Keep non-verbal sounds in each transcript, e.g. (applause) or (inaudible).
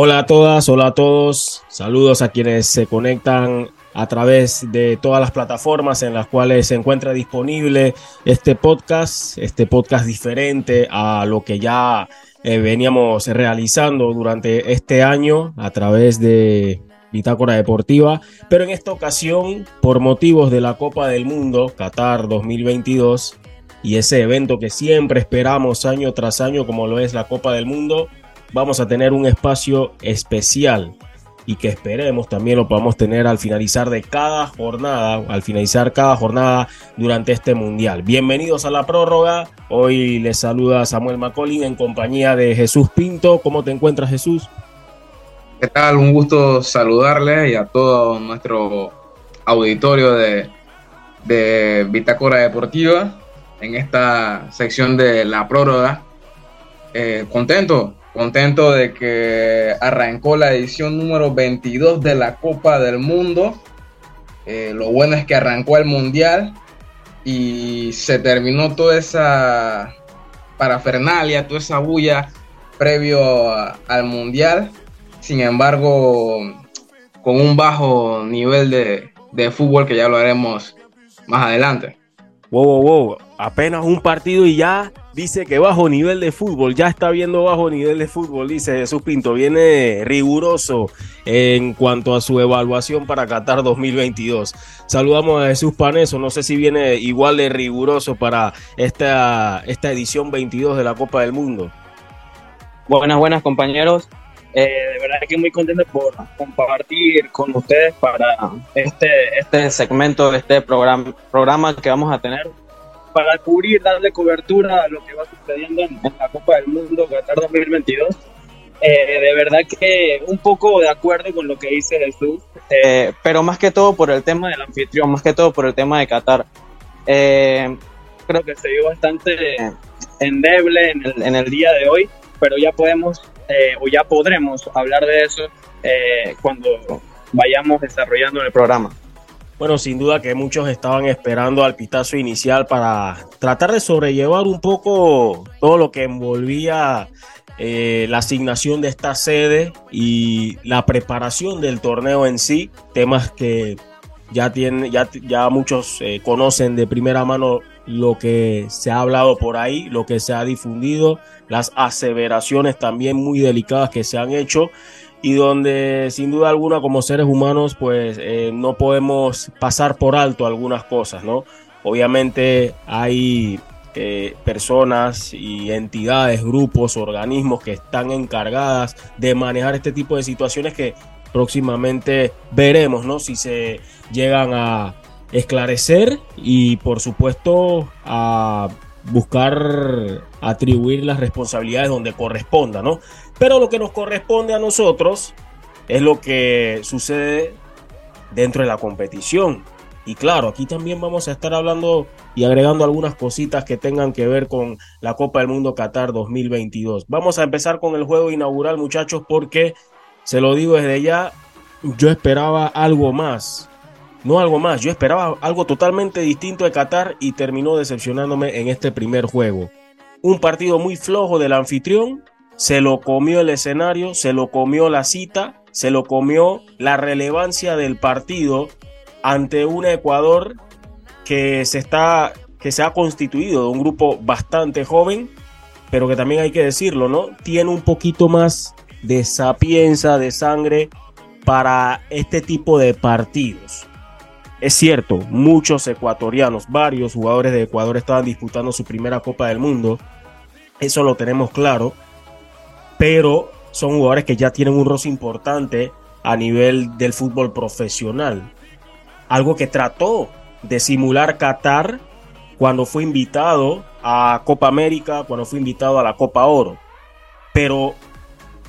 Hola a todas, hola a todos. Saludos a quienes se conectan a través de todas las plataformas en las cuales se encuentra disponible este podcast, este podcast diferente a lo que ya eh, veníamos realizando durante este año a través de Bitácora Deportiva, pero en esta ocasión, por motivos de la Copa del Mundo Qatar 2022 y ese evento que siempre esperamos año tras año como lo es la Copa del Mundo, vamos a tener un espacio especial y que esperemos también lo podamos tener al finalizar de cada jornada, al finalizar cada jornada durante este mundial. Bienvenidos a la prórroga. Hoy les saluda Samuel Macolin en compañía de Jesús Pinto. ¿Cómo te encuentras, Jesús? ¿Qué tal? Un gusto saludarle y a todo nuestro auditorio de, de Bitácora Deportiva en esta sección de la prórroga. Eh, contento, Contento de que arrancó la edición número 22 de la Copa del Mundo. Eh, lo bueno es que arrancó el Mundial y se terminó toda esa parafernalia, toda esa bulla previo al Mundial. Sin embargo, con un bajo nivel de, de fútbol que ya lo haremos más adelante. Wow, wow, wow. Apenas un partido y ya dice que bajo nivel de fútbol, ya está viendo bajo nivel de fútbol, dice Jesús Pinto, viene riguroso en cuanto a su evaluación para Qatar 2022. Saludamos a Jesús Paneso, no sé si viene igual de riguroso para esta, esta edición 22 de la Copa del Mundo. Buenas, buenas compañeros. Eh, de verdad que muy contento por compartir con ustedes para este, este segmento, este programa, programa que vamos a tener para cubrir, darle cobertura a lo que va sucediendo en, la Copa del Mundo Qatar 2022. Eh, de verdad que un poco de acuerdo con lo que dice Jesús, eh, pero más que todo por el tema del anfitrión, más que todo por el tema de Qatar. Eh, creo que se vio bastante endeble en el, en el día de hoy, pero ya podemos o ya podremos hablar de eso cuando vayamos desarrollando el programa. Bueno, sin duda que muchos estaban esperando al pitazo inicial para tratar de sobrellevar un poco todo lo que envolvía eh, la asignación de esta sede y la preparación del torneo en sí, temas que ya, tienen, ya, ya muchos eh, conocen de primera mano lo que se ha hablado por ahí, lo que se ha difundido, las aseveraciones también muy delicadas que se han hecho y donde sin duda alguna como seres humanos pues eh, no podemos pasar por alto algunas cosas, ¿no? Obviamente hay eh, personas y entidades, grupos, organismos que están encargadas de manejar este tipo de situaciones que próximamente veremos, ¿no? Si se llegan a esclarecer y por supuesto a buscar atribuir las responsabilidades donde corresponda, ¿no? Pero lo que nos corresponde a nosotros es lo que sucede dentro de la competición. Y claro, aquí también vamos a estar hablando y agregando algunas cositas que tengan que ver con la Copa del Mundo Qatar 2022. Vamos a empezar con el juego inaugural, muchachos, porque se lo digo desde ya, yo esperaba algo más. No algo más, yo esperaba algo totalmente distinto de Qatar y terminó decepcionándome en este primer juego. Un partido muy flojo del anfitrión se lo comió el escenario, se lo comió la cita, se lo comió la relevancia del partido ante un Ecuador que se está que se ha constituido de un grupo bastante joven, pero que también hay que decirlo, ¿no? Tiene un poquito más de sapienza, de sangre para este tipo de partidos. Es cierto, muchos ecuatorianos, varios jugadores de Ecuador estaban disputando su primera Copa del Mundo. Eso lo tenemos claro pero son jugadores que ya tienen un roce importante a nivel del fútbol profesional. Algo que trató de simular Qatar cuando fue invitado a Copa América, cuando fue invitado a la Copa Oro. Pero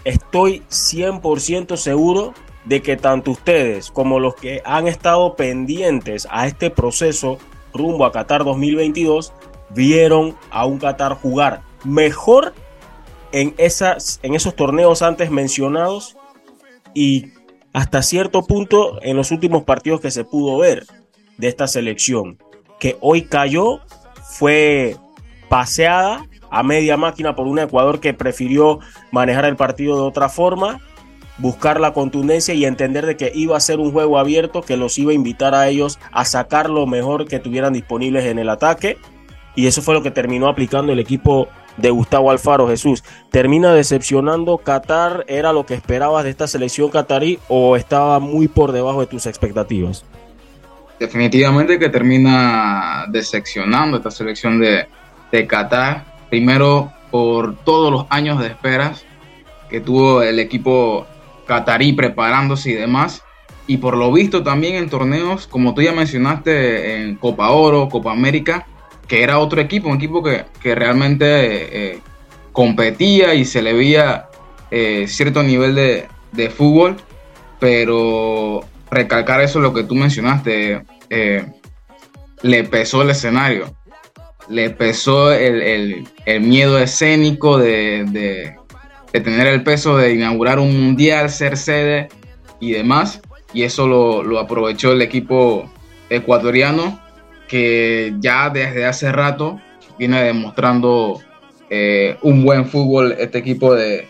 estoy 100% seguro de que tanto ustedes como los que han estado pendientes a este proceso rumbo a Qatar 2022 vieron a un Qatar jugar mejor en, esas, en esos torneos antes mencionados y hasta cierto punto en los últimos partidos que se pudo ver de esta selección, que hoy cayó, fue paseada a media máquina por un Ecuador que prefirió manejar el partido de otra forma buscar la contundencia y entender de que iba a ser un juego abierto que los iba a invitar a ellos a sacar lo mejor que tuvieran disponibles en el ataque. Y eso fue lo que terminó aplicando el equipo de Gustavo Alfaro Jesús. ¿Termina decepcionando Qatar? ¿Era lo que esperabas de esta selección qatarí o estaba muy por debajo de tus expectativas? Definitivamente que termina decepcionando esta selección de, de Qatar. Primero por todos los años de esperas que tuvo el equipo qatarí preparándose y demás. Y por lo visto también en torneos, como tú ya mencionaste, en Copa Oro, Copa América, que era otro equipo, un equipo que, realmente eh, competía y se le veía eh, cierto nivel de, fútbol, pero recalcar eso, lo que tú mencionaste, eh, le pesó el escenario, le pesó el, miedo escénico de, tener el peso de inaugurar un mundial, ser sede y demás, y eso lo, lo aprovechó el equipo ecuatoriano que ya desde hace rato viene demostrando eh, un buen fútbol este equipo de,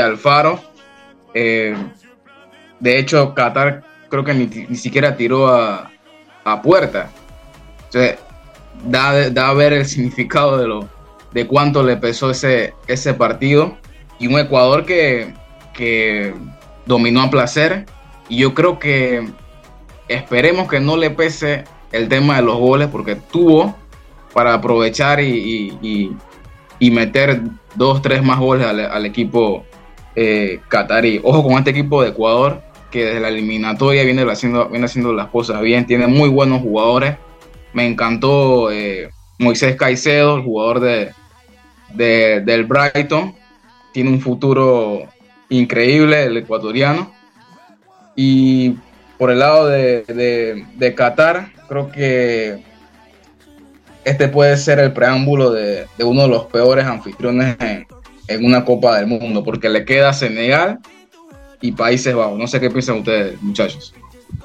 Alfaro. Eh, de hecho, Qatar creo que ni, siquiera tiró a, puerta. da, da, a ver el significado de, lo, de cuánto le pesó ese, ese partido. Y un Ecuador que, que dominó a placer. Y yo creo que esperemos que no le pese el tema de los goles porque tuvo para aprovechar y, meter dos, tres más goles al, equipo eh, catarí. Ojo con este equipo de Ecuador que desde la eliminatoria viene haciendo, viene haciendo las cosas bien, tiene muy buenos jugadores. Me encantó eh, Moisés Caicedo, el jugador de, del Brighton. Tiene un futuro increíble, el ecuatoriano. Y por el lado de, de Qatar, creo que este puede ser el preámbulo de, uno de los peores anfitriones en, una Copa del Mundo, porque le queda Senegal y Países Bajos. No sé qué piensan ustedes, muchachos.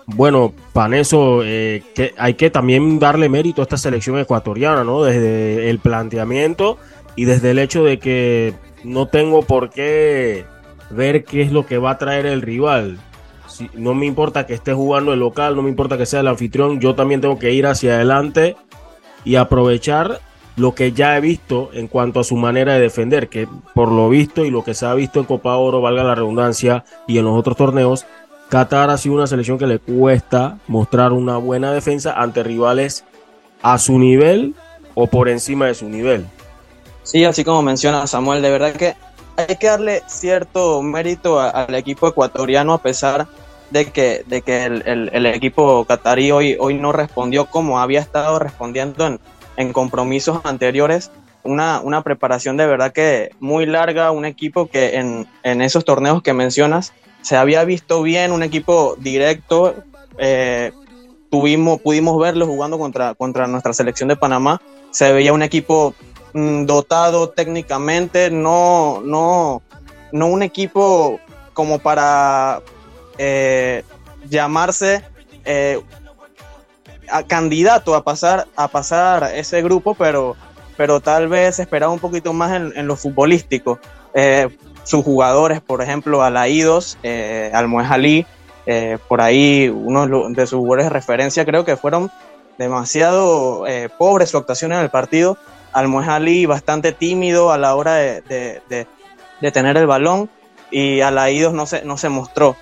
Bueno, para eso eh, que hay que también darle mérito a esta selección ecuatoriana, ¿no? Desde el planteamiento y desde el hecho de que no tengo por qué ver qué es lo que va a traer el rival no me importa que esté jugando el local, no me importa que sea el anfitrión, yo también tengo que ir hacia adelante y aprovechar lo que ya he visto en cuanto a su manera de defender, que por lo visto y lo que se ha visto en Copa Oro, valga la redundancia, y en los otros torneos, Qatar ha sido una selección que le cuesta mostrar una buena defensa ante rivales a su nivel o por encima de su nivel. Sí, así como menciona Samuel, de verdad que hay que darle cierto mérito al equipo ecuatoriano a pesar de que, de que el, equipo catarí hoy, hoy no respondió como había estado respondiendo en, en compromisos anteriores. Una, una, preparación de verdad que muy larga, un equipo que en, en, esos torneos que mencionas se había visto bien, un equipo directo. Eh, tuvimos, pudimos verlo jugando contra, contra nuestra selección de Panamá. Se veía un equipo mm, dotado técnicamente, no, no, no un equipo como para, eh, llamarse eh, a candidato a pasar, a pasar ese grupo, pero, pero tal vez esperaba un poquito más en, lo futbolístico. Eh, sus jugadores, por ejemplo, Alaídos, eh, Almoez por ahí uno de sus jugadores de referencia creo que fueron demasiado pobres su actuación en el partido. Almoez Ali bastante tímido a la hora de, de, tener el balón y Alaídos no se, no se mostró.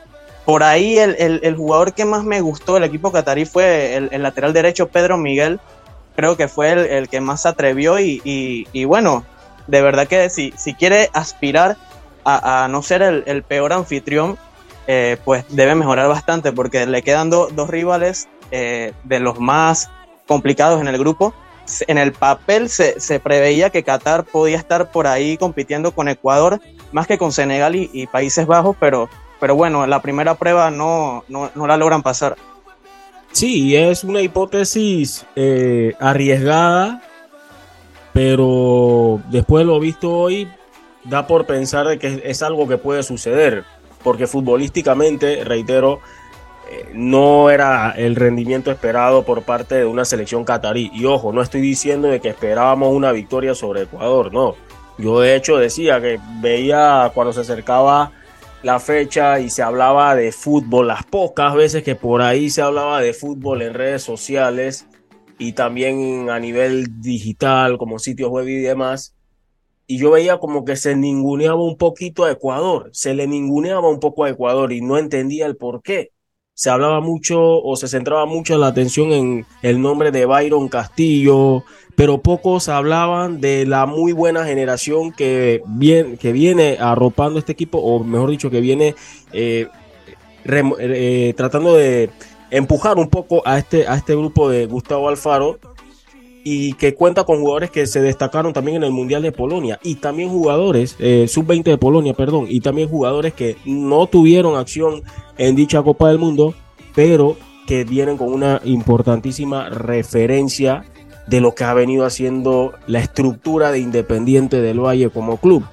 Por ahí el, jugador que más me gustó del equipo catarí fue el, lateral derecho Pedro Miguel. Creo que fue el, que más se atrevió y, bueno, de verdad que si, si quiere aspirar a, no ser el, peor anfitrión, eh, pues debe mejorar bastante porque le quedan dos rivales eh, de los más complicados en el grupo. En el papel se, preveía que Qatar podía estar por ahí compitiendo con Ecuador más que con Senegal y Países Bajos, pero pero bueno, la primera prueba no, la logran pasar. Sí, es una hipótesis eh, arriesgada, pero después de lo visto hoy, da por pensar que es algo que puede suceder, porque futbolísticamente, reitero, eh, no era el rendimiento esperado por parte de una selección catarí. Y ojo, no estoy diciendo de que esperábamos una victoria sobre Ecuador, no. Yo de hecho decía que veía cuando se acercaba la fecha y se hablaba de fútbol, las pocas veces que por ahí se hablaba de fútbol en redes sociales y también a nivel digital como sitios web y demás, y yo veía como que se ninguneaba un poquito a Ecuador, se le ninguneaba un poco a Ecuador y no entendía el por qué. Se hablaba mucho o se centraba mucho la atención en el nombre de Byron Castillo, pero pocos hablaban de la muy buena generación que viene, que viene arropando este equipo, o mejor dicho, que viene eh, eh, tratando de empujar un poco a este, a este grupo de Gustavo Alfaro y que cuenta con jugadores que se destacaron también en el Mundial de Polonia y también jugadores, eh, sub-20 de Polonia, perdón, y también jugadores que no tuvieron acción en dicha Copa del Mundo, pero que vienen con una importantísima referencia de lo que ha venido haciendo la estructura de Independiente del Valle como club.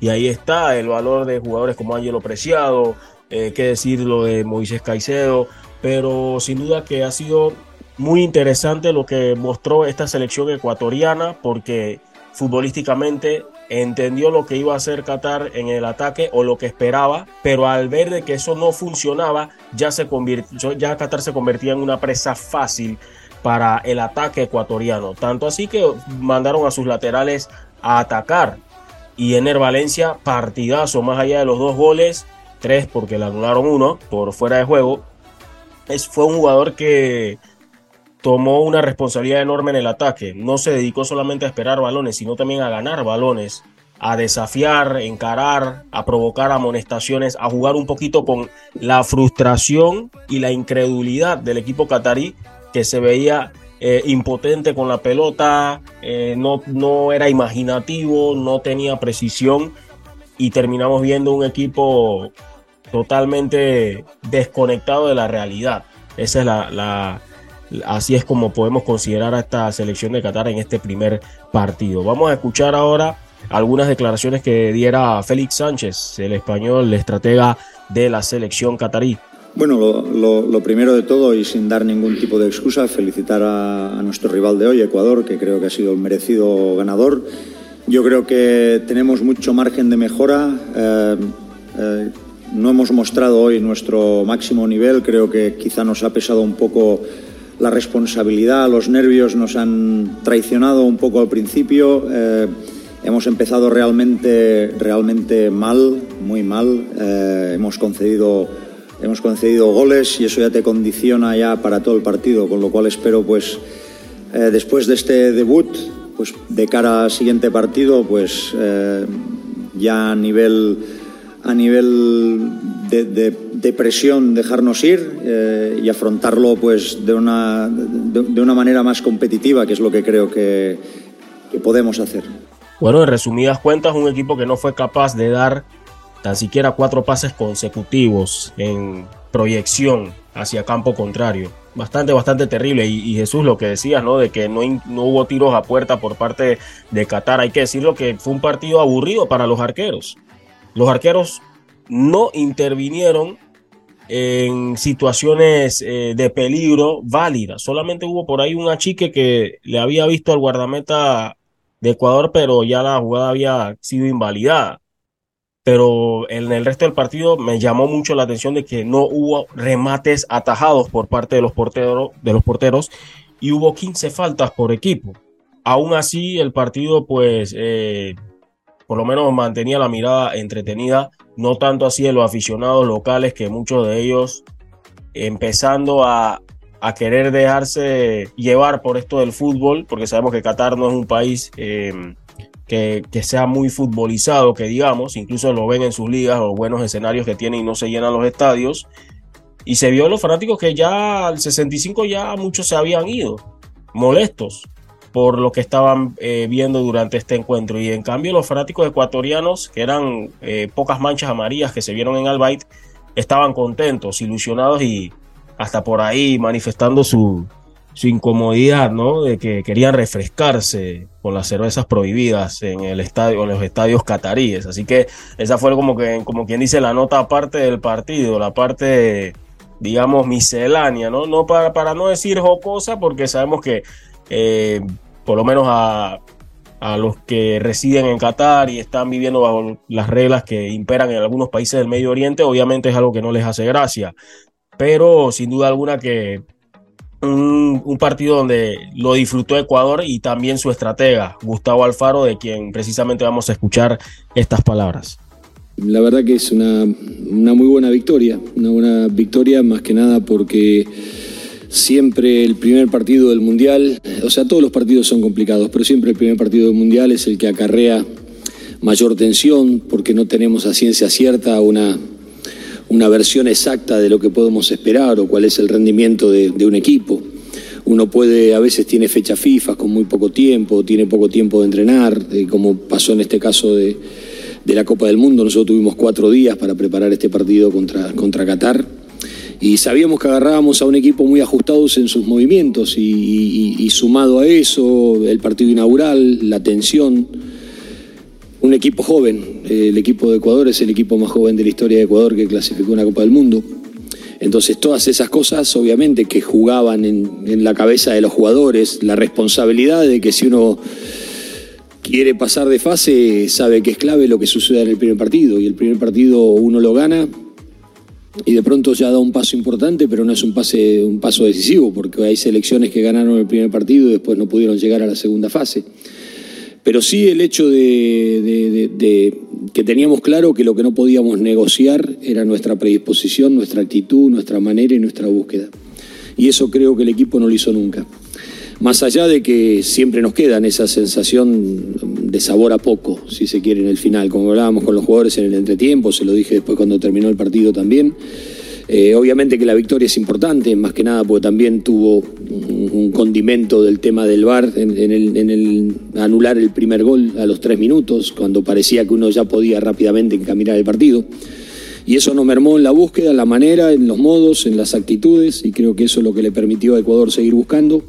Y ahí está el valor de jugadores como Ángelo Preciado, eh, qué decir lo de Moisés Caicedo, pero sin duda que ha sido muy interesante lo que mostró esta selección ecuatoriana porque futbolísticamente entendió lo que iba a hacer Qatar en el ataque o lo que esperaba, pero al ver de que eso no funcionaba, ya se convirtió, ya Qatar se convertía en una presa fácil para el ataque ecuatoriano. Tanto así que mandaron a sus laterales a atacar. Y Ener Valencia, partidazo, más allá de los dos goles, tres porque le anularon uno por fuera de juego. Es, fue un jugador que tomó una responsabilidad enorme en el ataque. No se dedicó solamente a esperar balones, sino también a ganar balones, a desafiar, encarar, a provocar amonestaciones, a jugar un poquito con la frustración y la incredulidad del equipo catarí que se veía eh, impotente con la pelota, eh, no, no era imaginativo, no tenía precisión y terminamos viendo un equipo totalmente desconectado de la realidad. Esa es la Así es como podemos considerar a esta selección de Qatar en este primer partido. Vamos a escuchar ahora algunas declaraciones que diera Félix Sánchez, el español, el estratega de la selección catarí. Bueno, lo, primero de todo y sin dar ningún tipo de excusa, felicitar a, nuestro rival de hoy, Ecuador, que creo que ha sido el merecido ganador. Yo creo que tenemos mucho margen de mejora. Eh, eh, no hemos mostrado hoy nuestro máximo nivel, creo que quizá nos ha pesado un poco la responsabilidad, los nervios nos han traicionado un poco al principio. Eh, hemos empezado realmente, realmente mal, muy mal. Eh, hemos concedido hemos concedido goles y eso ya te condiciona ya para todo el partido, con lo cual espero pues eh, después de este debut, pues de cara al siguiente partido, pues ya a nivel a nivel de, presión dejarnos ir eh, y afrontarlo pues de una, de, una manera más competitiva, que es lo que creo que, podemos hacer. Bueno, en resumidas cuentas, un equipo que no fue capaz de dar tan siquiera cuatro pases consecutivos en proyección hacia campo contrario. Bastante, bastante terrible. Y, Jesús, lo que decías, ¿no? De que no, no, hubo tiros a puerta por parte de Qatar. Hay que decirlo que fue un partido aburrido para los arqueros. Los arqueros no intervinieron en situaciones eh, de peligro válidas. Solamente hubo por ahí un achique que le había visto al guardameta de Ecuador, pero ya la jugada había sido invalidada. Pero en el resto del partido me llamó mucho la atención de que no hubo remates atajados por parte de los porteros, de los porteros y hubo 15 faltas por equipo. Aún así, el partido, pues, eh, por lo menos mantenía la mirada entretenida, no tanto así de los aficionados locales, que muchos de ellos empezando a, querer dejarse llevar por esto del fútbol, porque sabemos que Qatar no es un país em, que, sea muy futbolizado, que digamos, incluso lo ven en sus ligas, los buenos escenarios que tienen y no se llenan los estadios. Y se vio los fanáticos que ya al 65 ya muchos se habían ido, molestos por lo que estaban eh, viendo durante este encuentro. Y en cambio los fanáticos ecuatorianos, que eran eh, pocas manchas amarillas que se vieron en Albayt, estaban contentos, ilusionados y hasta por ahí manifestando su, su incomodidad, ¿no? De que querían refrescarse con las cervezas prohibidas en el estadio, en los estadios cataríes. Así que esa fue como que, como quien dice, la nota aparte del partido, la parte, digamos, miscelánea, ¿no? No para, para no decir jocosa, porque sabemos que eh, por lo menos a, a los que residen en Qatar y están viviendo bajo las reglas que imperan en algunos países del Medio Oriente, obviamente es algo que no les hace gracia. Pero sin duda alguna que un, partido donde lo disfrutó Ecuador y también su estratega, Gustavo Alfaro, de quien precisamente vamos a escuchar estas palabras. La verdad que es una, una muy buena victoria, una buena victoria más que nada porque siempre el primer partido del Mundial, o sea, todos los partidos son complicados, pero siempre el primer partido del Mundial es el que acarrea mayor tensión porque no tenemos a ciencia cierta una, una versión exacta de lo que podemos esperar o cuál es el rendimiento de, un equipo. Uno puede, a veces tiene fecha FIFA con muy poco tiempo, tiene poco tiempo de entrenar, eh, como pasó en este caso de, la Copa del Mundo. Nosotros tuvimos cuatro días para preparar este partido contra, contra Qatar y sabíamos que agarrábamos a un equipo muy ajustados en sus movimientos y sumado a eso, el partido inaugural, la tensión un equipo joven. El equipo de Ecuador es el equipo más joven de la historia de Ecuador que clasificó una Copa del Mundo. Entonces todas esas cosas obviamente que jugaban en, la cabeza de los jugadores, la responsabilidad de que si uno quiere pasar de fase sabe que es clave lo que suceda en el primer partido y el primer partido uno lo gana y de pronto ya da un paso importante, pero no es un, un paso decisivo porque hay selecciones que ganaron el primer partido y después no pudieron llegar a la segunda fase. Pero sí el hecho de, que teníamos claro que lo que no podíamos negociar era nuestra predisposición, nuestra actitud, nuestra manera y nuestra búsqueda. Y eso creo que el equipo no lo hizo nunca. Más allá de que siempre nos queda esa sensación de sabor a poco, si se quiere, en el final. Como hablábamos con los jugadores en el entretiempo, se lo dije después cuando terminó el partido también. Eh, obviamente que la victoria es importante, más que nada porque también tuvo un, condimento del tema del VAR en, el, anular el primer gol a los tres minutos, cuando parecía que uno ya podía rápidamente encaminar el partido. Y eso no mermó en la búsqueda, en la manera, en los modos, en las actitudes, y creo que eso es lo que le permitió a Ecuador seguir buscando,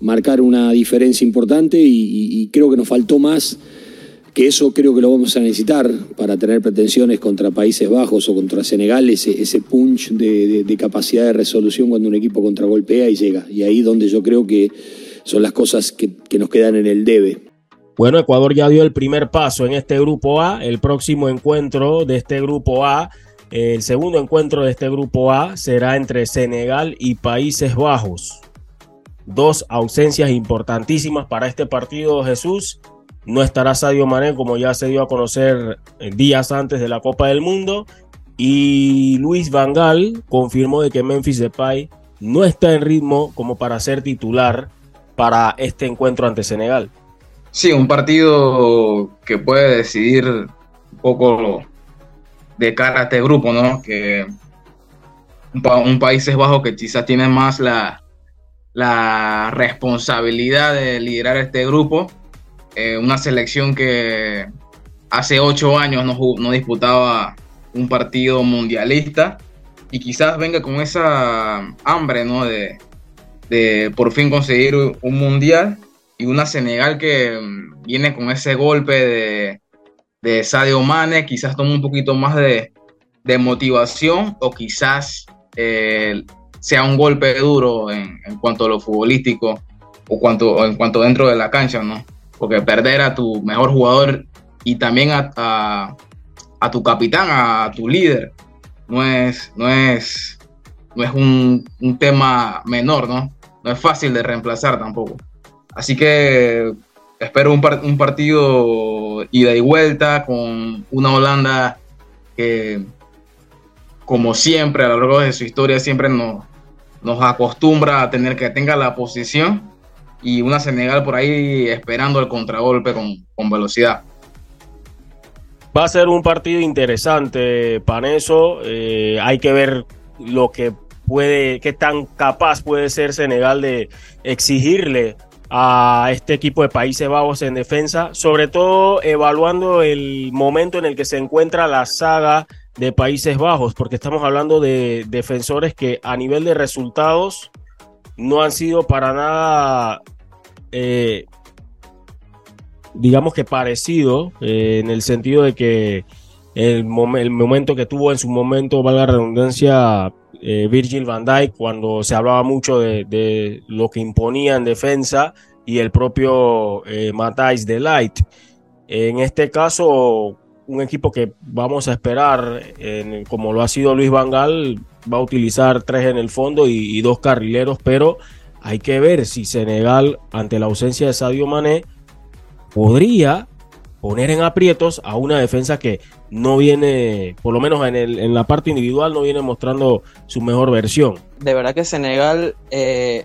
marcar una diferencia importante, y creo que nos faltó más que eso creo que lo vamos a necesitar para tener pretensiones contra Países Bajos o contra Senegal, ese, ese punch de, capacidad de resolución cuando un equipo contragolpea y llega. Y ahí donde yo creo que son las cosas que, nos quedan en el debe. Bueno, Ecuador ya dio el primer paso en este grupo A. El próximo encuentro de este grupo A, el segundo encuentro de este grupo A será entre Senegal y Países Bajos. Dos ausencias importantísimas para este partido, Jesús. No estará Sadio Mané, como ya se dio a conocer eh, días antes de la Copa del Mundo. Y Luis Vangal confirmó de que Memphis Depay no está en ritmo como para ser titular para este encuentro ante Senegal. Sí, un partido que puede decidir un poco de cara a este grupo, ¿no? Que un, Países Bajos que quizás tiene más la, la responsabilidad de liderar este grupo eh, una selección que hace ocho años no, disputaba un partido mundialista y quizás venga con esa hambre ¿no? de, por fin conseguir un mundial y una Senegal que mm, viene con ese golpe de, de Sadio Mane, quizás tome un poquito más de, motivación o quizás eh, sea un golpe duro en, cuanto a lo futbolístico o, cuanto, en cuanto dentro de la cancha, ¿no? porque perder a tu mejor jugador y también a, tu capitán, a tu líder, no es, no es, no es un, tema menor, ¿no? No es fácil de reemplazar tampoco. Así que espero un, un partido ida y vuelta con una Holanda que, como siempre, a lo largo de su historia, siempre nos, acostumbra a tener que tenga la posición y una Senegal por ahí esperando el contragolpe con, velocidad. Va a ser un partido interesante, Paneso. Eh, hay que ver lo que puede, qué tan capaz puede ser Senegal de exigirle a este equipo de Países Bajos en defensa, sobre todo evaluando el momento en el que se encuentra la saga de Países Bajos, porque estamos hablando de defensores que a nivel de resultados no han sido para nada, eh, digamos que parecido, eh, en el sentido de que el, momento que tuvo en su momento, valga la redundancia, eh, Virgil van Dijk, cuando se hablaba mucho de, lo que imponía en defensa, y el propio Matthijs de. En este caso, un equipo que vamos a esperar, como lo ha sido Luis Vangal, va a utilizar tres en el fondo y, dos carrileros, pero hay que ver si Senegal, ante la ausencia de Sadio Mané, podría poner en aprietos a una defensa que no viene, por lo menos en, el, en la parte individual, no viene mostrando su mejor versión. De verdad que Senegal eh,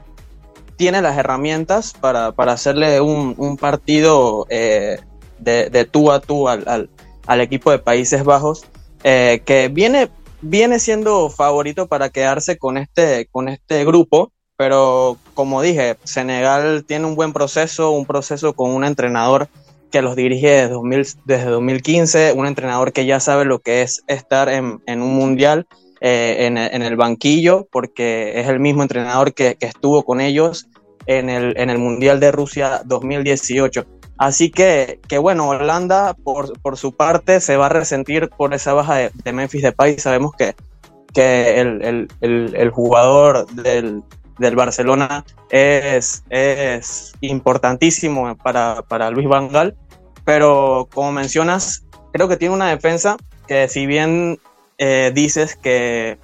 tiene las herramientas para, hacerle un, partido eh, de, tú a tú al, equipo de Países Bajos, eh, que viene, viene siendo favorito para quedarse con este, con este grupo, pero como dije, Senegal tiene un buen proceso, un proceso con un entrenador que los dirige desde, desde 2015, un entrenador que ya sabe lo que es estar en, un mundial eh, en, el banquillo, porque es el mismo entrenador que, estuvo con ellos en el, en el Mundial de Rusia 2018. Así que, que bueno, Holanda por, por, su parte se va a resentir por esa baja de, de Memphis. Sabemos que, que el, el, el, el jugador del, del Barcelona es, es importantísimo para, para Luis Vangal, pero como mencionas, creo que tiene una defensa que si bien eh, dices que,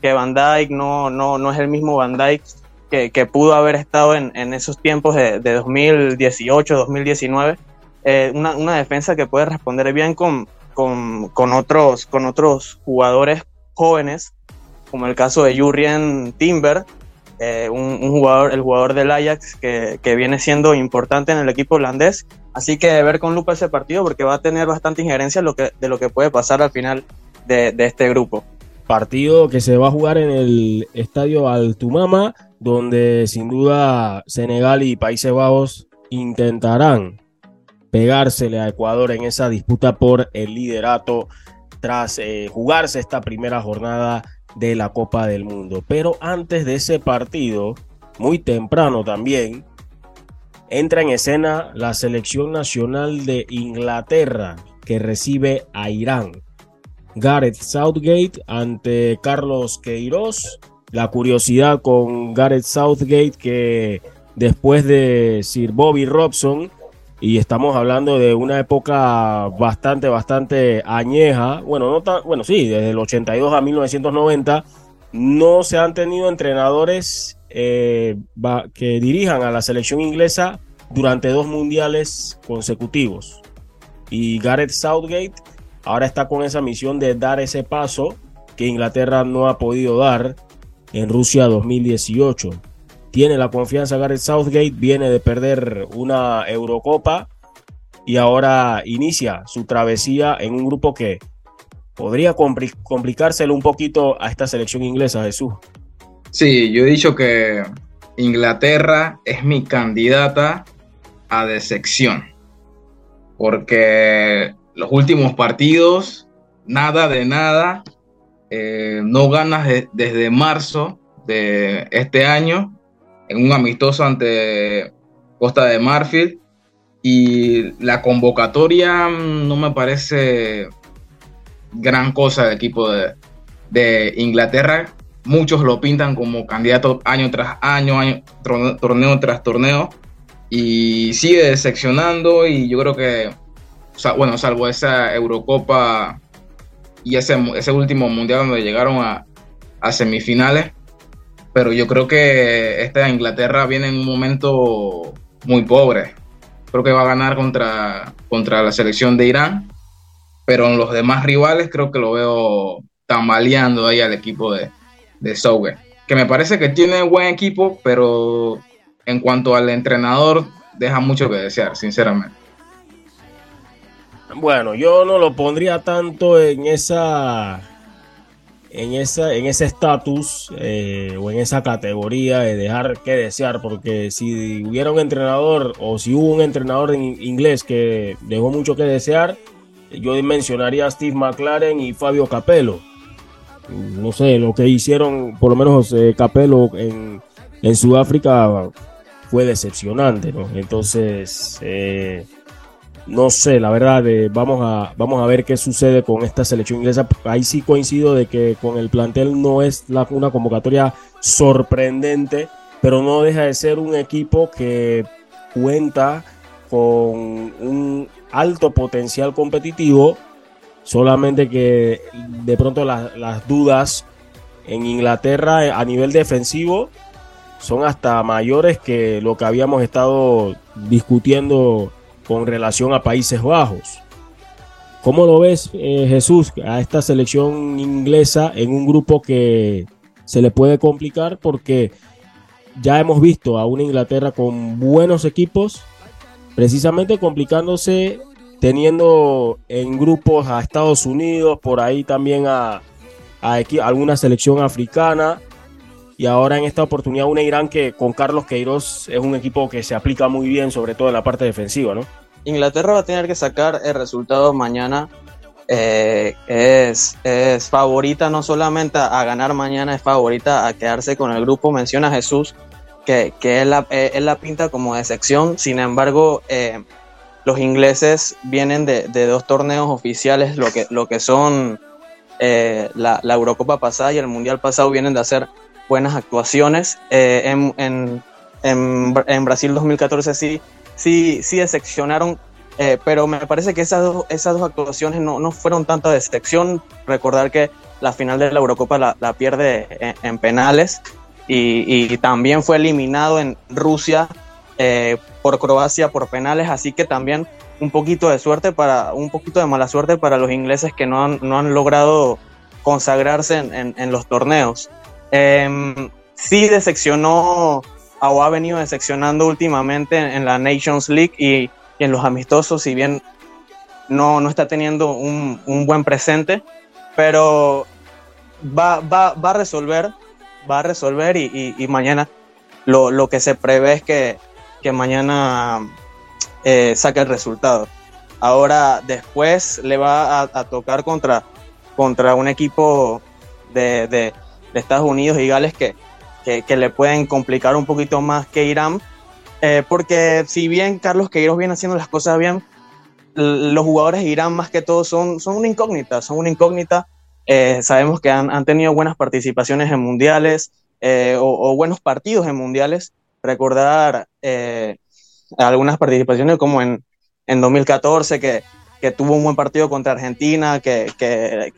que Van Dijk no, no, no es el mismo Van Dijk que, que pudo haber estado en, en esos tiempos de, de 2018, 2019, eh, una, una, defensa que puede responder bien con, con, con, otros, con otros jugadores jóvenes, como el caso de Jurrien Timber, eh, un, jugador, el jugador del Ajax que, viene siendo importante en el equipo holandés. Así que ver con lupa ese partido porque va a tener bastante injerencia lo que, de lo que puede pasar al final de, este grupo. Partido que se va a jugar en el estadio Altumama, donde sin duda Senegal y Países Bajos intentarán pegársele a Ecuador en esa disputa por el liderato tras eh, jugarse esta primera jornada de la Copa del Mundo. Pero antes de ese partido, muy temprano también, entra en escena la selección nacional de Inglaterra que recibe a Irán. Gareth Southgate ante Carlos Queiroz. La curiosidad con Gareth Southgate que después de Sir Bobby Robson y estamos hablando de una época bastante, bastante añeja. Bueno, no tan, bueno, sí, desde el 82 a 1990 no se han tenido entrenadores eh, que dirijan a la selección inglesa durante dos mundiales consecutivos. Y Gareth Southgate ahora está con esa misión de dar ese paso que Inglaterra no ha podido dar en Rusia 2018 tiene la confianza Gareth Southgate, viene de perder una Eurocopa y ahora inicia su travesía en un grupo que podría complicárselo un poquito a esta selección inglesa, Jesús. Sí, yo he dicho que Inglaterra es mi candidata a decepción, porque los últimos partidos, nada de nada, eh, no ganas desde marzo de este año en un amistoso ante Costa de Marfil. Y la convocatoria mm, no me parece gran cosa del equipo de, Inglaterra. Muchos lo pintan como candidato año tras año, año, torneo tras torneo. Y sigue decepcionando. Y yo creo que, bueno, salvo esa Eurocopa y ese, ese último mundial donde llegaron a, semifinales, pero yo creo que esta Inglaterra viene en un momento muy pobre. Creo que va a ganar contra, contra la selección de Irán, pero en los demás rivales creo que lo veo tambaleando ahí al equipo de, de que me parece que tiene buen equipo, pero en cuanto al entrenador, deja mucho que desear, sinceramente. Bueno, yo no lo pondría tanto en esa en, esa, en ese estatus eh, o en esa categoría de dejar que desear, porque si hubiera un entrenador o si hubo un entrenador en inglés que dejó mucho que desear, yo mencionaría a Steve McLaren y Fabio Capello. No sé, lo que hicieron, por lo menos eh, Capello en, Sudáfrica fue decepcionante, ¿no? Entonces, eh, no sé, la verdad, vamos, a, vamos a ver qué sucede con esta selección inglesa. Ahí sí coincido de que con el plantel no es una convocatoria sorprendente, pero no deja de ser un equipo que cuenta con un alto potencial competitivo, solamente que de pronto las dudas en Inglaterra a nivel defensivo son hasta mayores que lo que habíamos estado discutiendo con relación a Países Bajos. ¿Cómo lo ves, eh, Jesús, a esta selección inglesa en un grupo que se le puede complicar porque ya hemos visto a una Inglaterra con buenos equipos, precisamente complicándose teniendo en grupos a Estados Unidos, por ahí también a, a alguna selección africana y ahora en esta oportunidad una Irán que con Carlos Queiroz es un equipo que se aplica muy bien, sobre todo en la parte defensiva, ¿no? Inglaterra va a tener que sacar el resultado mañana. Eh, es, es, favorita no solamente a ganar mañana, es favorita a quedarse con el grupo. Menciona Jesús que, que él, la, eh, la pinta como de sección. Sin embargo, eh, los ingleses vienen de, de, dos torneos oficiales, lo que, lo que son la, la, Eurocopa pasada y el Mundial pasado, vienen de hacer buenas actuaciones. Eh, en, en, en, en, Brasil 2014 sí, sí, sí decepcionaron, eh, pero me parece que esas dos, esas dos actuaciones no, no fueron tanta decepción. Recordar que la final de la Eurocopa la, la pierde en, en penales y, y, también fue eliminado en Rusia eh, por Croacia por penales, así que también un poquito de suerte para, un poquito de mala suerte para los ingleses que no han, no han logrado consagrarse en, en, en los torneos. Eh, sí decepcionó o ha venido decepcionando últimamente en, la Nations League y, en los amistosos, si bien no, no está teniendo un, un buen presente, pero va, va, va, a resolver, va a resolver y, mañana lo, lo, que se prevé es que, que mañana eh, saque el resultado. Ahora después le va a, tocar contra, contra un equipo de Estados Unidos y Gales que, que, le pueden complicar un poquito más que Irán. Eh, porque si bien Carlos Queiroz viene haciendo las cosas bien, los jugadores Irán más que todo son, son una incógnita, son una incógnita. Eh, sabemos que han, han, tenido buenas participaciones en mundiales eh, o, o, buenos partidos en mundiales. Recordar algunas participaciones como en, en 2014 que, que tuvo un buen partido contra Argentina, que, que,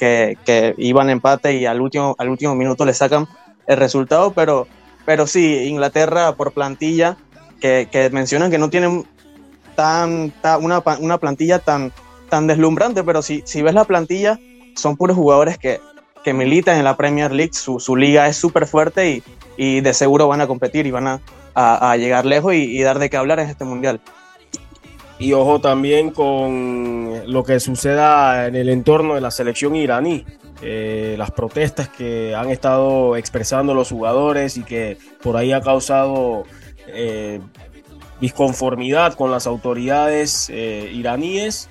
que, iban empate y al último, al último minuto le sacan el resultado, pero, pero sí, Inglaterra por plantilla, que, mencionan que no tienen tan, una, una, plantilla tan, tan deslumbrante, pero si, si ves la plantilla, son puros jugadores que, que militan en la Premier League, su, su liga es súper fuerte y, y, de seguro van a competir y van a, a, a llegar lejos y, y dar de qué hablar en este mundial. Y ojo también con lo que suceda en el entorno de la selección iraní. Eh, las protestas que han estado expresando los jugadores y que por ahí ha causado eh, disconformidad con las autoridades eh, iraníes,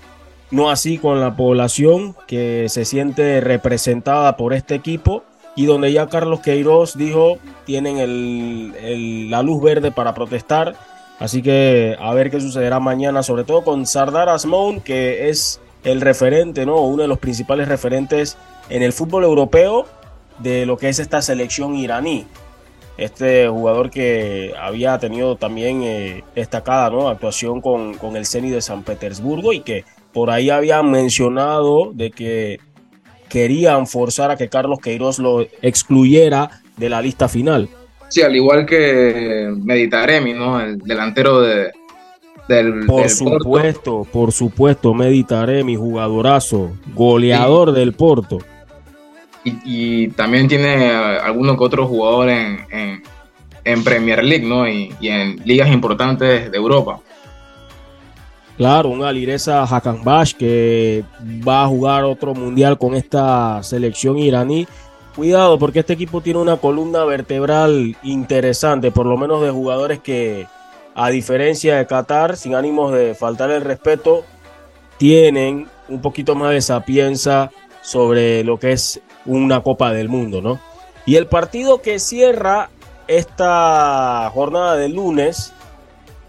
no así con la población que se siente representada por este equipo y donde ya Carlos Queiroz dijo tienen la luz verde para protestar Así que a ver qué sucederá mañana, sobre todo con Sardar Asmoun, que es el referente, ¿no? Uno de los principales referentes en el fútbol europeo de lo que es esta selección iraní. Este jugador que había tenido también eh, destacada actuación con, con el CENI de San Petersburgo y que por ahí habían mencionado de que querían forzar a que Carlos Queiroz lo excluyera de la lista final. Sí, al igual que Meditaremi, ¿no? El delantero de, del. Por del supuesto, Porto. por supuesto, Meditaremi, jugadorazo, goleador sí. del Porto. Y, y, también tiene alguno que otro jugador en, en, en Premier League, ¿no? Y, y, en ligas importantes de Europa. Claro, un Alireza Hakanbash que va a jugar otro mundial con esta selección iraní cuidado porque este equipo tiene una columna vertebral interesante, por lo menos de jugadores que, a diferencia de Qatar, sin ánimos de faltar el respeto, tienen un poquito más de sapienza sobre lo que es una Copa del Mundo, ¿no? Y el partido que cierra esta jornada de lunes,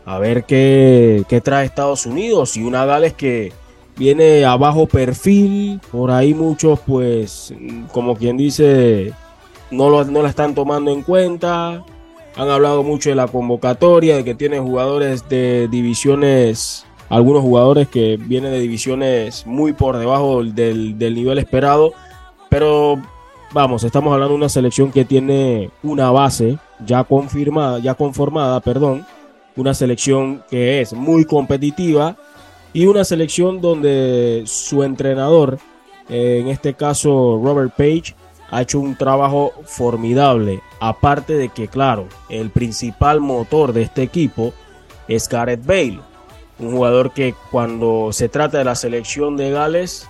a ver qué, trae Estados Unidos y una Gales que viene a bajo perfil, por ahí muchos pues como quien dice no, lo, no la están tomando en cuenta, Han hablado mucho de la convocatoria, de que tiene jugadores de divisiones, algunos jugadores que vienen de divisiones muy por debajo del, del nivel esperado. Pero vamos, estamos hablando de una selección que tiene una base ya confirmada, ya conformada, perdón, una selección que es muy competitiva y una selección donde su entrenador, en este caso Robert Page, ha hecho un trabajo formidable. Aparte de que, claro, el principal motor de este equipo es Gareth Bale, un jugador que cuando se trata de la selección de Gales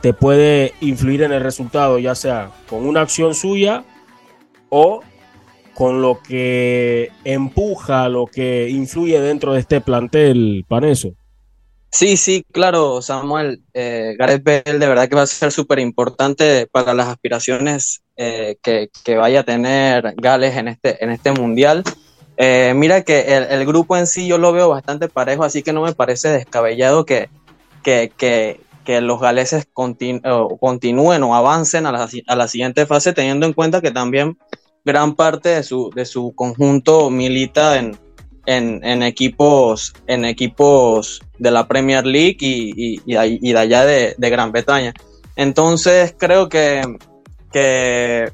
te puede influir en el resultado, ya sea con una acción suya o con lo que empuja, lo que influye dentro de este plantel, Paneso. Sí, sí, claro, Samuel. Eh, Gareth Bale de verdad que va a ser súper importante para las aspiraciones eh, que, vaya a tener Gales en este, en este mundial. Eh, mira que el, grupo en sí yo lo veo bastante parejo, así que no me parece descabellado que, que, los galeses continúen o avancen a la, a la siguiente fase, teniendo en cuenta que también gran parte de su, de su conjunto milita en, en, equipos, en equipos de la Premier League y, de allá de, Gran Bretaña. Entonces creo que, que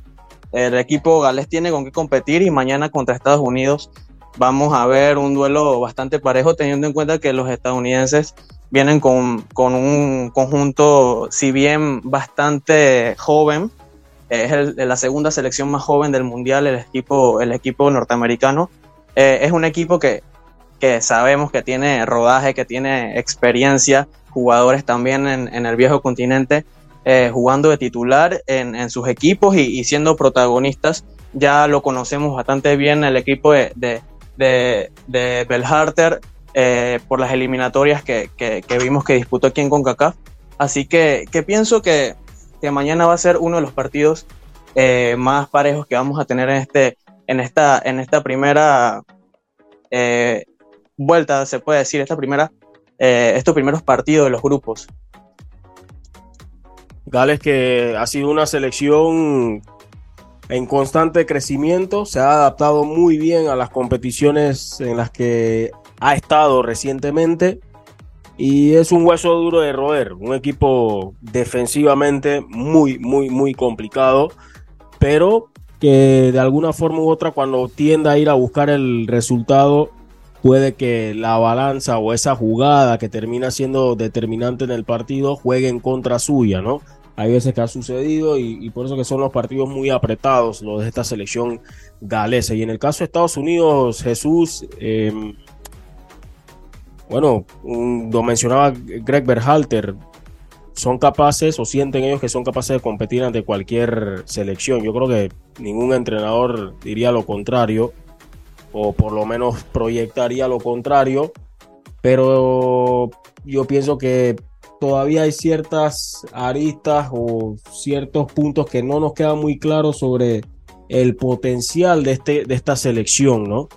el equipo galés tiene con qué competir y mañana contra Estados Unidos vamos a ver un duelo bastante parejo teniendo en cuenta que los estadounidenses vienen con, un conjunto, si bien bastante joven, es la segunda selección más joven del mundial, el equipo, el equipo norteamericano, eh, es un equipo que, sabemos que tiene rodaje, que tiene experiencia, jugadores también en, el viejo continente, eh, jugando de titular en, sus equipos y, siendo protagonistas. Ya lo conocemos bastante bien el equipo de, de, de, Belharter eh, por las eliminatorias que, vimos que disputó aquí en CONCACAF. Así que, pienso que, mañana va a ser uno de los partidos más parejos que vamos a tener en este, en esta, en esta primera eh, vuelta, se puede decir, esta primera, eh, estos primeros partidos de los grupos. Gales que ha sido una selección en constante crecimiento, se ha adaptado muy bien a las competiciones en las que ha estado recientemente y es un hueso duro de roer, un equipo defensivamente muy, muy, muy complicado, pero que de alguna forma u otra cuando tienda a ir a buscar el resultado puede que la balanza o esa jugada que termina siendo determinante en el partido juegue en contra suya, ¿no? Hay veces que ha sucedido y, por eso que son los partidos muy apretados los de esta selección galesa. Y en el caso de Estados Unidos, Jesús, em, bueno, lo mencionaba Greg Berhalter, son capaces o sienten ellos que son capaces de competir ante cualquier selección. Yo creo que ningún entrenador diría lo contrario, o por lo menos proyectaría lo contrario, pero yo pienso que todavía hay ciertas aristas o ciertos puntos que no nos quedan muy claros sobre el potencial de, este, de esta selección, ¿no?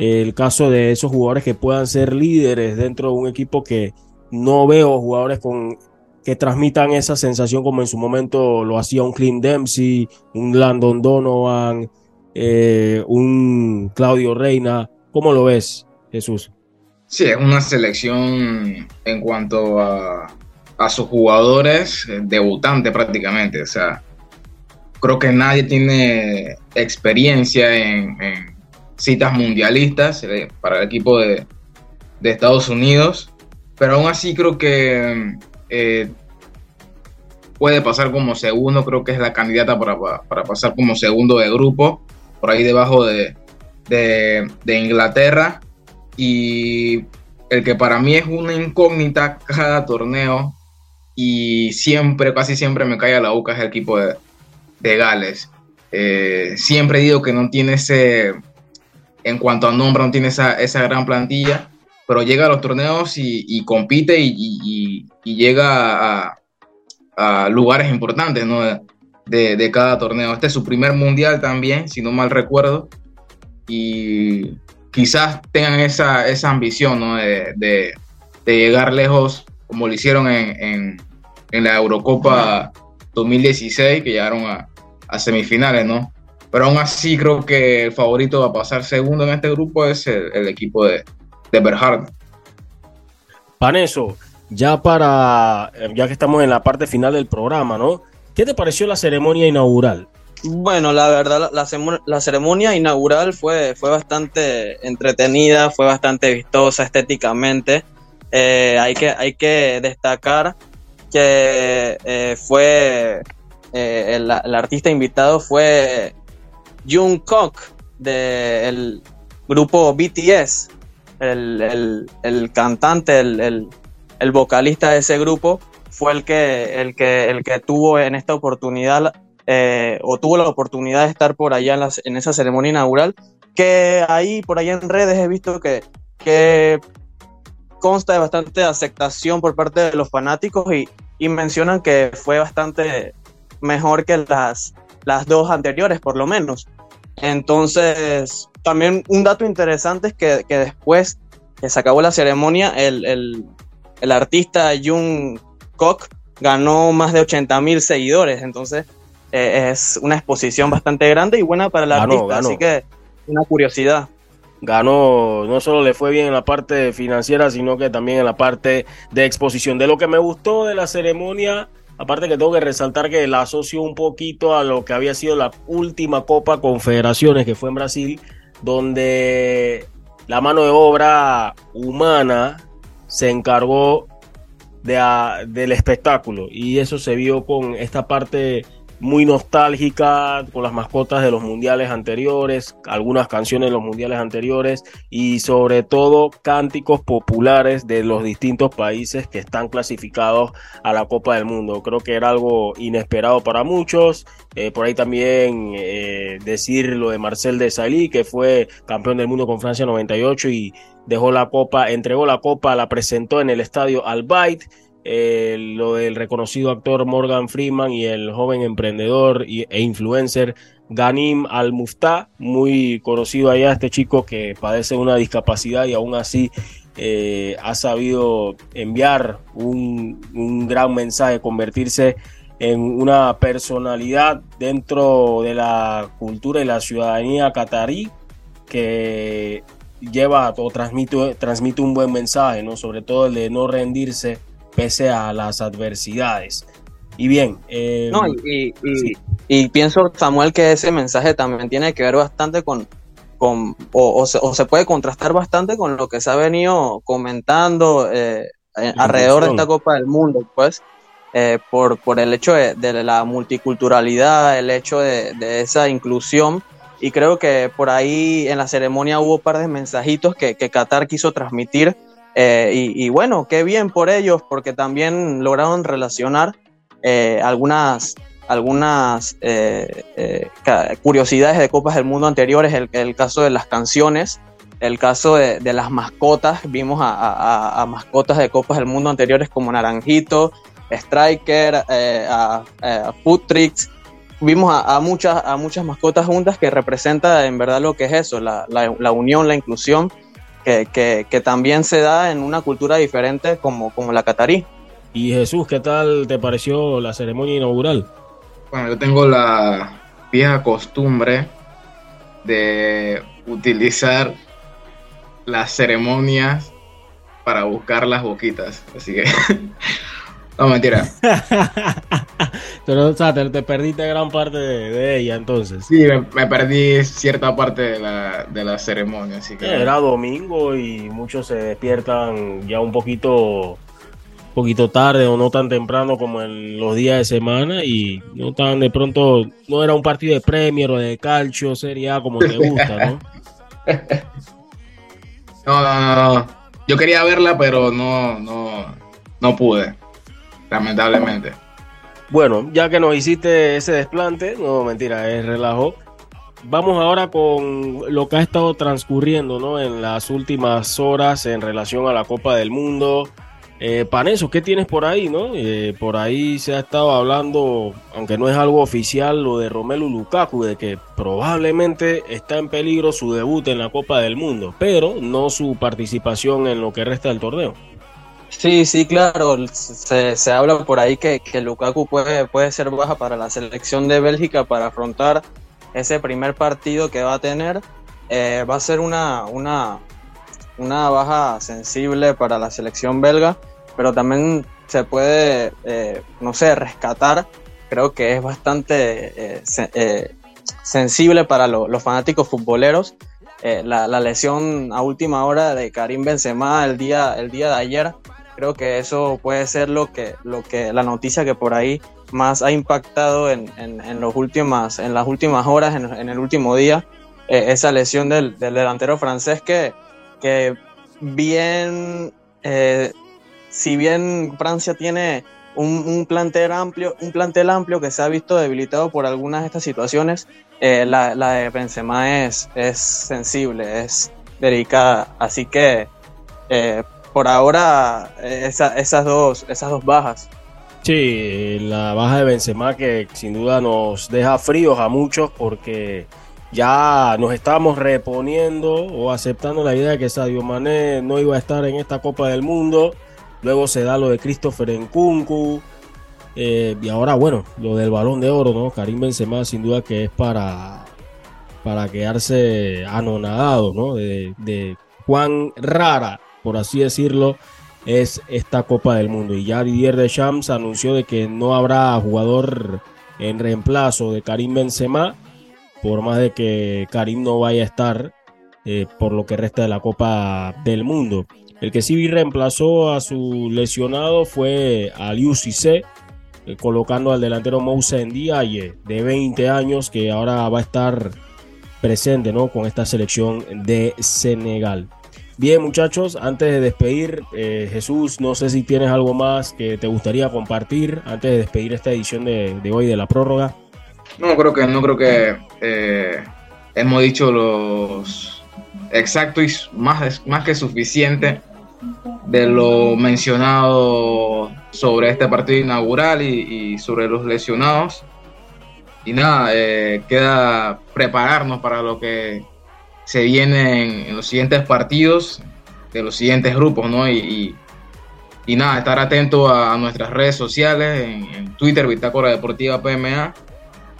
El caso de esos jugadores que puedan ser líderes dentro de un equipo que no veo jugadores con que transmitan esa sensación como en su momento lo hacía un Clint Dempsey, un Landon Donovan, eh, un Claudio Reina. ¿Cómo lo ves, Jesús? Sí, es una selección en cuanto a, sus jugadores eh, debutante prácticamente. O sea, creo que nadie tiene experiencia en, citas mundialistas eh, para el equipo de, de Estados Unidos, pero aún así creo que eh, puede pasar como segundo, creo que es la candidata para, pasar como segundo de grupo, por ahí debajo de, Inglaterra. Y el que para mí es una incógnita cada torneo y siempre, casi siempre me cae a la boca es el equipo de, Gales. Eh, siempre digo que no tiene ese, en cuanto a nombre, no tiene esa, esa gran plantilla, pero llega a los torneos y, compite y, llega a, lugares importantes de, cada torneo. Este es su primer mundial también, si no mal recuerdo, y quizás tengan esa, ambición de, llegar lejos como lo hicieron en, la Eurocopa 2016, que llegaron a, semifinales, ¿no? Pero aún así creo que el favorito a pasar segundo en este grupo es el, equipo de, de Berhard. Paneso, ya para, ya que estamos en la parte final del programa, ¿no? ¿Qué te pareció la ceremonia inaugural? Bueno, la verdad, la, ceremonia inaugural fue, fue bastante entretenida, fue bastante vistosa estéticamente. Eh, hay, que, hay que destacar que eh, fue eh, el, artista invitado fue Jungkook del grupo BTS, el, cantante, el, el, vocalista de ese grupo fue el que, el que, el que tuvo en esta oportunidad eh, o tuvo la oportunidad de estar por allá en, esa ceremonia inaugural, que ahí por allá en redes he visto que, que consta de bastante aceptación por parte de los fanáticos y, y mencionan que fue bastante mejor que las, las dos anteriores, por lo menos. Entonces, también un dato interesante es que, que después que se acabó la ceremonia, el, el, el artista Jung Kok ganó más de 80 mil seguidores. Entonces, eh, es una exposición bastante grande y buena para el artista, así que una curiosidad. Ganó, no solo le fue bien en la parte financiera, sino que también en la parte de exposición. De lo que me gustó de la ceremonia, aparte que tengo que resaltar que la asocio un poquito a lo que había sido la última Copa Confederaciones, que fue en Brasil, donde la mano de obra humana se encargó de, del espectáculo. Y eso se vio con esta parte muy nostálgica con las mascotas de los mundiales anteriores, algunas canciones de los mundiales anteriores y sobre todo cánticos populares de los distintos países que están clasificados a la Copa del Mundo. Creo que era algo inesperado para muchos. Eh, por ahí también eh, decir lo de Marcel Desailly, que fue campeón del mundo con Francia 98 y dejó la copa, entregó la copa, la presentó en el estadio Al lo del reconocido actor Morgan Freeman y el joven emprendedor e influencer Ganim Al-Muftah, muy conocido allá, este chico que padece una discapacidad y aún así eh, ha sabido enviar un, un, gran mensaje, convertirse en una personalidad dentro de la cultura y la ciudadanía catarí que lleva o transmite, transmite un buen mensaje, ¿no? sobre todo el de no rendirse pese a las adversidades. Y bien. Eh, y, pienso, Samuel, que ese mensaje también tiene que ver bastante con, con o, se, puede contrastar bastante con lo que se ha venido comentando eh, eh, alrededor de esta Copa del Mundo, pues, por, por el hecho de, la multiculturalidad, el hecho de, de, esa inclusión. Y creo que por ahí en la ceremonia hubo un par de mensajitos que, que Qatar quiso transmitir eh, y, bueno, qué bien por ellos, porque también lograron relacionar eh, algunas, algunas eh, curiosidades de Copas del Mundo anteriores, el, caso de las canciones, el caso de, las mascotas, vimos a, mascotas de Copas del Mundo anteriores como Naranjito, Striker, a, a Tricks, vimos a, muchas, a muchas mascotas juntas que representa en verdad lo que es eso, la, la unión, la inclusión que, también se da en una cultura diferente como, como la catarí. Y Jesús, ¿qué tal te pareció la ceremonia inaugural? Bueno, yo tengo la vieja costumbre de utilizar las ceremonias para buscar las boquitas. Así que (laughs) No, mentira. (laughs) Pero, o sea, te, perdiste gran parte de, ella entonces. Sí, me, perdí cierta parte de la, de la ceremonia. Así que... Era domingo y muchos se despiertan ya un poquito poquito tarde o no tan temprano como en los días de semana y no tan de pronto, no era un partido de Premier o de calcio, sería como te gusta, (laughs) ¿no? no, no, no, Yo quería verla, pero no, no, no pude lamentablemente. Bueno, ya que nos hiciste ese desplante, no mentira, es relajo. Vamos ahora con lo que ha estado transcurriendo ¿no? en las últimas horas en relación a la Copa del Mundo. Eh, Paneso, ¿qué tienes por ahí? No? Eh, por ahí se ha estado hablando, aunque no es algo oficial, lo de Romelu Lukaku, de que probablemente está en peligro su debut en la Copa del Mundo, pero no su participación en lo que resta del torneo. Sí, sí, claro. Se, se habla por ahí que, que, Lukaku puede, puede ser baja para la selección de Bélgica para afrontar ese primer partido que va a tener eh, va a ser una, una, una baja sensible para la selección belga, pero también se puede, eh, no sé, rescatar. Creo que es bastante eh, sensible para los fanáticos futboleros. La, la, lesión a última hora de Karim Benzema el día, el día de ayer, creo que eso puede ser lo que, lo que, la noticia que por ahí más ha impactado en, en, los últimas, en las últimas horas, en, el último día, eh, esa lesión del, delantero francés que, que bien, eh, si bien Francia tiene un, plantel amplio, un plantel amplio que se ha visto debilitado por algunas de estas situaciones, eh, la, la, de Benzema es, es sensible, es delicada, así que por ahora esas, dos, esas dos bajas Sí, la baja de Benzema que sin duda nos deja fríos a muchos porque ya nos estábamos reponiendo o aceptando la idea de que Sadio Mané no iba a estar en esta Copa del Mundo. Luego se da lo de Christopher Nkunku. Eh, y ahora, bueno, lo del balón de oro, ¿no? Karim Benzema sin duda que es para, para quedarse anonadado, ¿no? De, de Juan Rara, por así decirlo, es esta Copa del Mundo. Y ya Didier Deschamps anunció de que no habrá jugador en reemplazo de Karim Benzema, por más de que Karim no vaya a estar eh, por lo que resta de la Copa del Mundo. El que sí reemplazó a su lesionado fue a Liu Cissé, eh, colocando al delantero Moussa Ndiaye, de 20 años, que ahora va a estar presente ¿no? con esta selección de Senegal. Bien, muchachos, antes de despedir, eh, Jesús, no sé si tienes algo más que te gustaría compartir antes de despedir esta edición de, hoy de la prórroga. No, creo que no creo que eh, hemos dicho los exactos y más, más que suficiente de lo mencionado sobre este partido inaugural y, sobre los lesionados. Y nada, eh, queda prepararnos para lo que se vienen en los siguientes partidos de los siguientes grupos, ¿no? Y, y, nada, estar atento a, nuestras redes sociales, en, Twitter, Bitácora Deportiva PMA,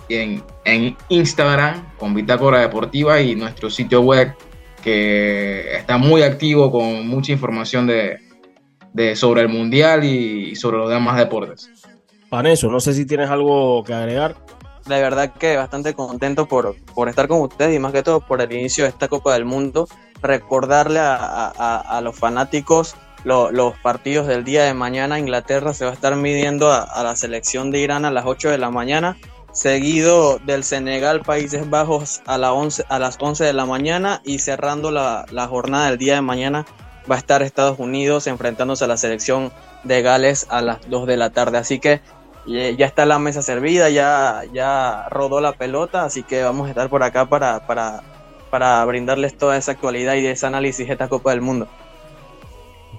y en, en, Instagram con Bitácora Deportiva y nuestro sitio web que está muy activo con mucha información de, de sobre el Mundial y, y sobre los demás deportes. eso, no sé si tienes algo que agregar de verdad que bastante contento por, por estar con ustedes y más que todo por el inicio de esta Copa del Mundo. Recordarle a, los fanáticos los partidos del día de mañana. Inglaterra se va a estar midiendo a, la selección de Irán a las 8 de la mañana, seguido del Senegal, Países Bajos a, la 11, a las 11 de la mañana y cerrando la, la jornada del día de mañana va a estar Estados Unidos enfrentándose a la selección de Gales a las 2 de la tarde. Así que ya está la mesa servida, ya, ya rodó la pelota, así que vamos a estar por acá para, para, para brindarles toda esa actualidad y ese análisis de esta Copa del Mundo.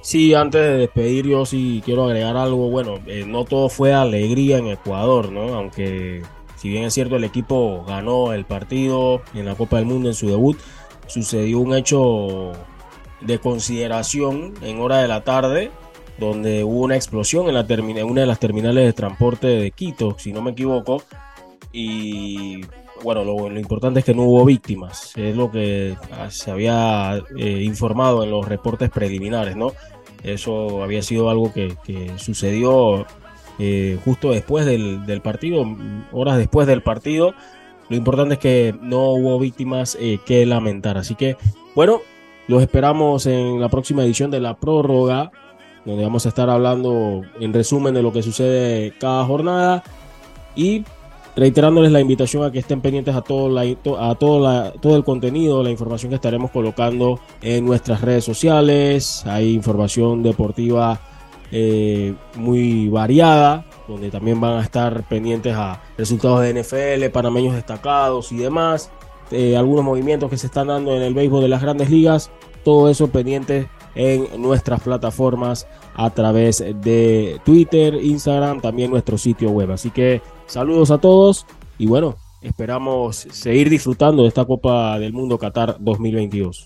Sí, antes de despedir yo sí quiero agregar algo, bueno, eh, no todo fue alegría en Ecuador, ¿no? Aunque si bien es cierto el equipo ganó el partido en la Copa del Mundo en su debut, sucedió un hecho de consideración en hora de la tarde donde hubo una explosión en, la en una de las terminales de transporte de Quito, si no me equivoco. Y bueno, lo, importante es que no hubo víctimas, es lo que ah, se había eh, informado en los reportes preliminares, ¿no? Eso había sido algo que, sucedió eh, justo después del, del, partido, horas después del partido. Lo importante es que no hubo víctimas eh, que lamentar. Así que, bueno, los esperamos en la próxima edición de la prórroga donde vamos a estar hablando en resumen de lo que sucede cada jornada y reiterándoles la invitación a que estén pendientes a todo, la, a todo, todo el contenido, la información que estaremos colocando en nuestras redes sociales. Hay información deportiva eh, muy variada, donde también van a estar pendientes a resultados de NFL, panameños destacados y demás. Eh, algunos movimientos que se están dando en el béisbol de las grandes ligas. Todo eso pendiente en nuestras plataformas a través de Twitter, Instagram, también nuestro sitio web. Así que saludos a todos y bueno, esperamos seguir disfrutando de esta Copa del Mundo Qatar 2022.